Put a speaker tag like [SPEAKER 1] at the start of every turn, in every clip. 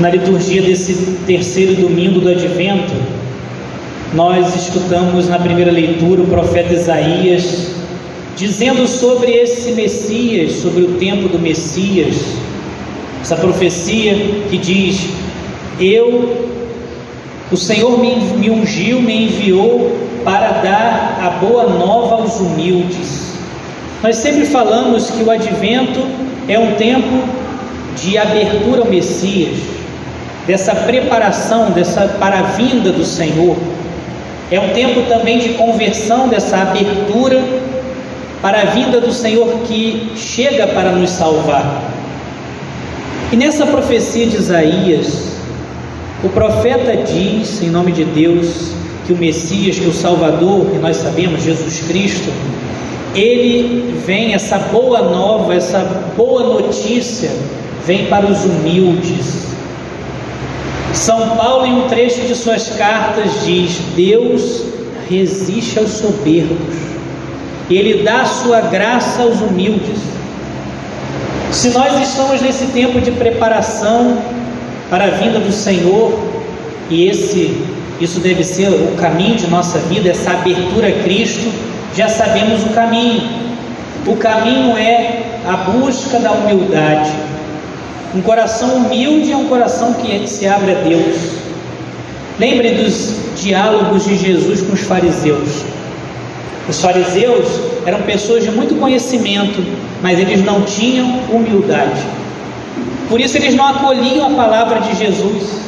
[SPEAKER 1] Na liturgia desse terceiro domingo do Advento, nós escutamos na primeira leitura o profeta Isaías dizendo sobre esse Messias, sobre o tempo do Messias, essa profecia que diz: Eu, o Senhor me, me ungiu, me enviou para dar a boa nova aos humildes. Nós sempre falamos que o advento é um tempo de abertura ao Messias, dessa preparação dessa para a vinda do Senhor. É um tempo também de conversão dessa abertura para a vinda do Senhor que chega para nos salvar. E nessa profecia de Isaías, o profeta diz, em nome de Deus, que o Messias, que o Salvador, que nós sabemos, Jesus Cristo, ele vem, essa boa nova, essa boa notícia, vem para os humildes. São Paulo, em um trecho de suas cartas, diz: Deus resiste aos soberbos, ele dá sua graça aos humildes. Se nós estamos nesse tempo de preparação para a vinda do Senhor, e esse isso deve ser o caminho de nossa vida, essa abertura a Cristo, já sabemos o caminho. O caminho é a busca da humildade. Um coração humilde é um coração que se abre a Deus. Lembre dos diálogos de Jesus com os fariseus. Os fariseus eram pessoas de muito conhecimento, mas eles não tinham humildade. Por isso eles não acolhiam a palavra de Jesus.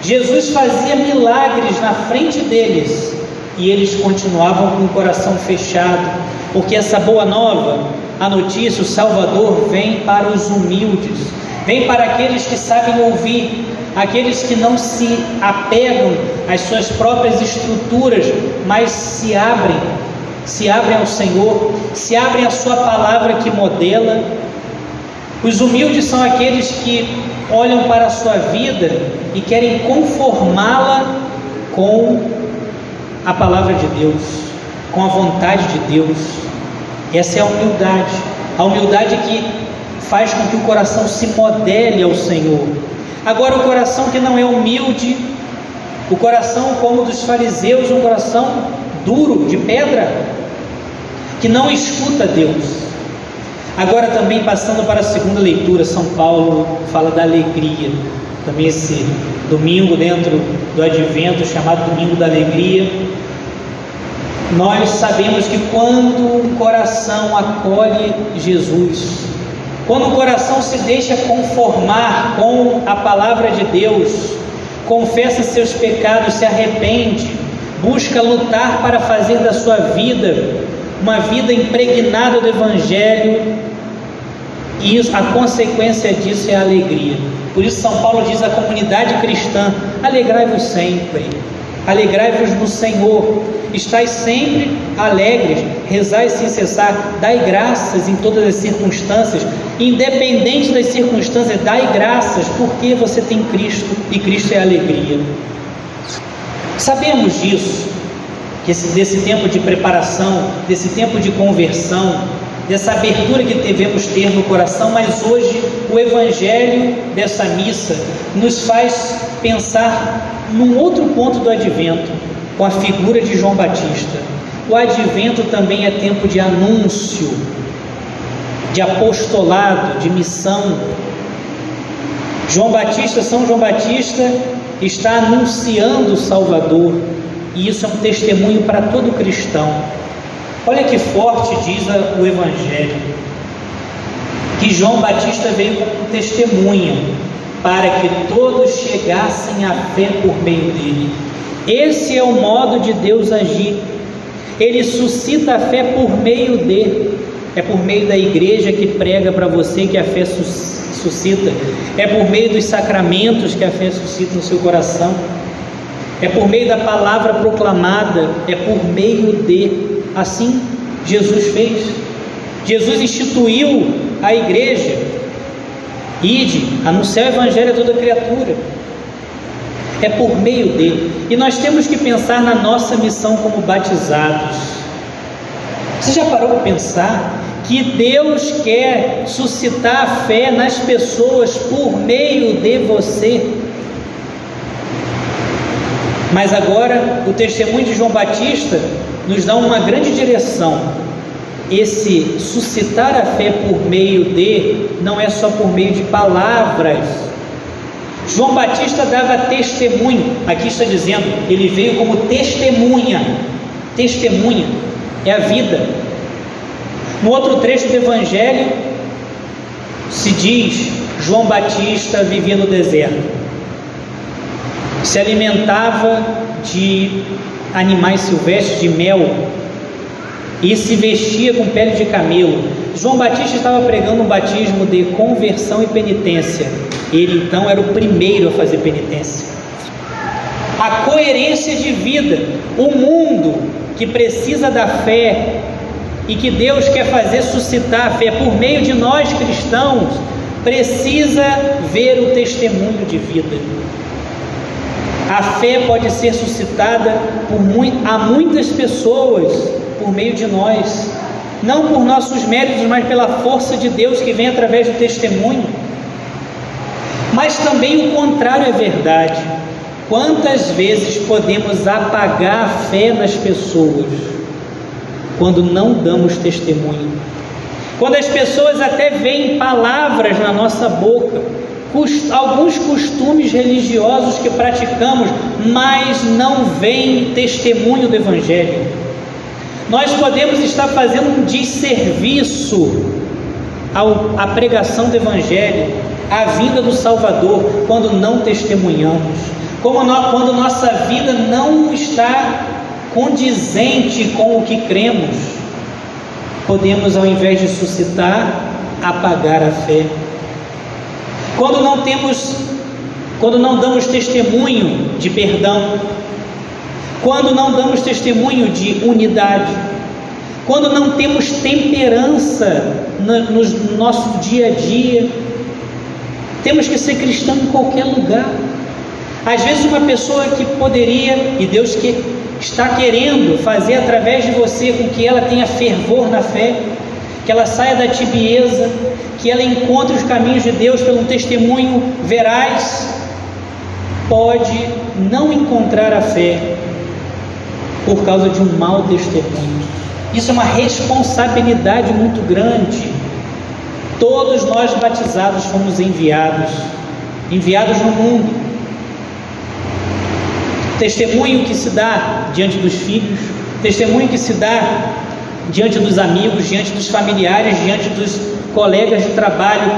[SPEAKER 1] Jesus fazia milagres na frente deles e eles continuavam com o coração fechado, porque essa boa nova, a notícia, o Salvador vem para os humildes, vem para aqueles que sabem ouvir, aqueles que não se apegam às suas próprias estruturas, mas se abrem, se abrem ao Senhor, se abrem à Sua palavra que modela. Os humildes são aqueles que olham para a sua vida e querem conformá-la com a palavra de Deus, com a vontade de Deus. Essa é a humildade. A humildade que faz com que o coração se modele ao Senhor. Agora, o coração que não é humilde, o coração como dos fariseus, um coração duro, de pedra, que não escuta Deus, Agora também passando para a segunda leitura, São Paulo fala da alegria. Também esse domingo dentro do advento chamado Domingo da Alegria. Nós sabemos que quando o coração acolhe Jesus, quando o coração se deixa conformar com a palavra de Deus, confessa seus pecados, se arrepende, busca lutar para fazer da sua vida uma vida impregnada do Evangelho, e isso, a consequência disso é a alegria. Por isso, São Paulo diz à comunidade cristã: alegrai-vos sempre, alegrai-vos no Senhor, estais sempre alegres, rezai sem cessar, dai graças em todas as circunstâncias, independente das circunstâncias, dai graças, porque você tem Cristo e Cristo é alegria. Sabemos disso, que esse, desse tempo de preparação, desse tempo de conversão, dessa abertura que devemos ter no coração, mas hoje o Evangelho dessa missa nos faz pensar num outro ponto do advento, com a figura de João Batista. O advento também é tempo de anúncio, de apostolado, de missão. João Batista, São João Batista, está anunciando o Salvador, e isso é um testemunho para todo cristão. Olha que forte diz o Evangelho, que João Batista veio como testemunha para que todos chegassem à fé por meio dele. Esse é o modo de Deus agir. Ele suscita a fé por meio de, é por meio da igreja que prega para você que a fé suscita, é por meio dos sacramentos que a fé suscita no seu coração é por meio da palavra proclamada, é por meio de. Assim Jesus fez. Jesus instituiu a igreja. Ide, anunciar o evangelho a toda criatura. É por meio dele. E nós temos que pensar na nossa missão como batizados. Você já parou para pensar que Deus quer suscitar a fé nas pessoas por meio de você. Mas agora o testemunho de João Batista nos dá uma grande direção. Esse suscitar a fé por meio de não é só por meio de palavras. João Batista dava testemunho, aqui está dizendo, ele veio como testemunha. Testemunha é a vida. No outro trecho do Evangelho, se diz: João Batista vivia no deserto, se alimentava de animais silvestres, de mel, e se vestia com pele de camelo. João Batista estava pregando um batismo de conversão e penitência. Ele então era o primeiro a fazer penitência. A coerência de vida, o mundo que precisa da fé e que Deus quer fazer suscitar a fé por meio de nós cristãos, precisa ver o testemunho de vida. A fé pode ser suscitada por a muitas pessoas por meio de nós, não por nossos méritos, mas pela força de Deus que vem através do testemunho. Mas também o contrário é verdade. Quantas vezes podemos apagar a fé nas pessoas? quando não damos testemunho. Quando as pessoas até veem palavras na nossa boca, alguns costumes religiosos que praticamos, mas não veem testemunho do Evangelho. Nós podemos estar fazendo um desserviço à pregação do Evangelho, à vinda do Salvador, quando não testemunhamos, quando nossa vida não está condizente com o que cremos, podemos, ao invés de suscitar, apagar a fé. Quando não temos, quando não damos testemunho de perdão, quando não damos testemunho de unidade, quando não temos temperança no, no nosso dia a dia, temos que ser cristão em qualquer lugar. Às vezes, uma pessoa que poderia, e Deus que está querendo fazer através de você com que ela tenha fervor na fé, que ela saia da tibieza, que ela encontre os caminhos de Deus pelo testemunho veraz, pode não encontrar a fé por causa de um mau testemunho. Isso é uma responsabilidade muito grande. Todos nós batizados fomos enviados, enviados no mundo testemunho que se dá diante dos filhos, testemunho que se dá diante dos amigos, diante dos familiares, diante dos colegas de trabalho.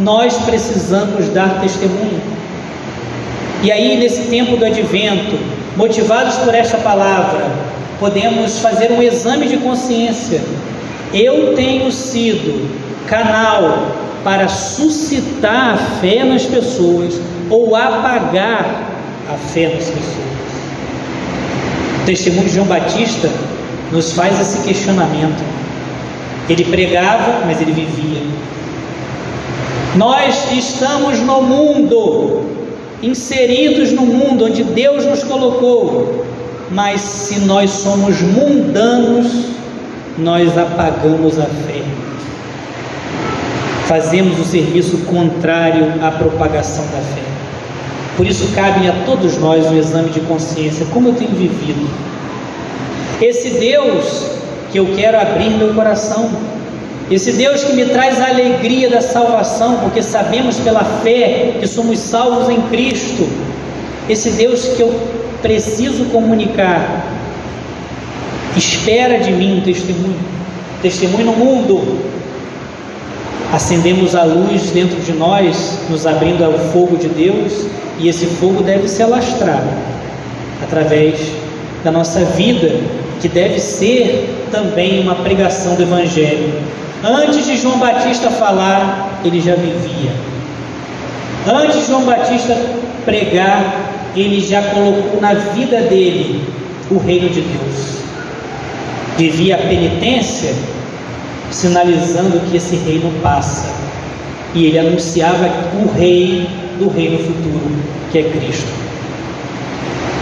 [SPEAKER 1] Nós precisamos dar testemunho. E aí, nesse tempo do advento, motivados por esta palavra, podemos fazer um exame de consciência. Eu tenho sido canal para suscitar a fé nas pessoas ou apagar a fé nas pessoas. O testemunho de João Batista nos faz esse questionamento. Ele pregava, mas ele vivia. Nós estamos no mundo, inseridos no mundo onde Deus nos colocou, mas se nós somos mundanos, nós apagamos a fé. Fazemos o serviço contrário à propagação da fé. Por isso cabe a todos nós um exame de consciência, como eu tenho vivido. Esse Deus que eu quero abrir meu coração, esse Deus que me traz a alegria da salvação, porque sabemos pela fé que somos salvos em Cristo. Esse Deus que eu preciso comunicar, espera de mim um testemunho, testemunho no mundo. Acendemos a luz dentro de nós, nos abrindo ao fogo de Deus e esse fogo deve se alastrar através da nossa vida, que deve ser também uma pregação do Evangelho. Antes de João Batista falar, ele já vivia. Antes de João Batista pregar, ele já colocou na vida dele o reino de Deus. Vivia a penitência, sinalizando que esse reino passa. E ele anunciava o rei do reino futuro, que é Cristo.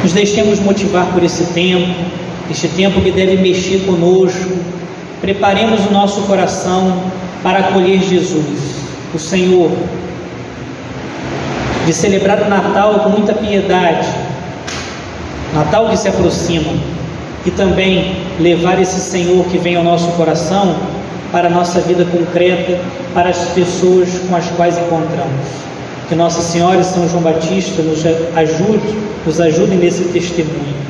[SPEAKER 1] Nos deixemos motivar por esse tempo, este tempo que deve mexer conosco, preparemos o nosso coração para acolher Jesus, o Senhor, de celebrar o Natal com muita piedade, Natal que se aproxima, e também levar esse Senhor que vem ao nosso coração para a nossa vida concreta, para as pessoas com as quais encontramos. Que Nossa Senhora e São João Batista nos ajude, nos ajudem nesse testemunho.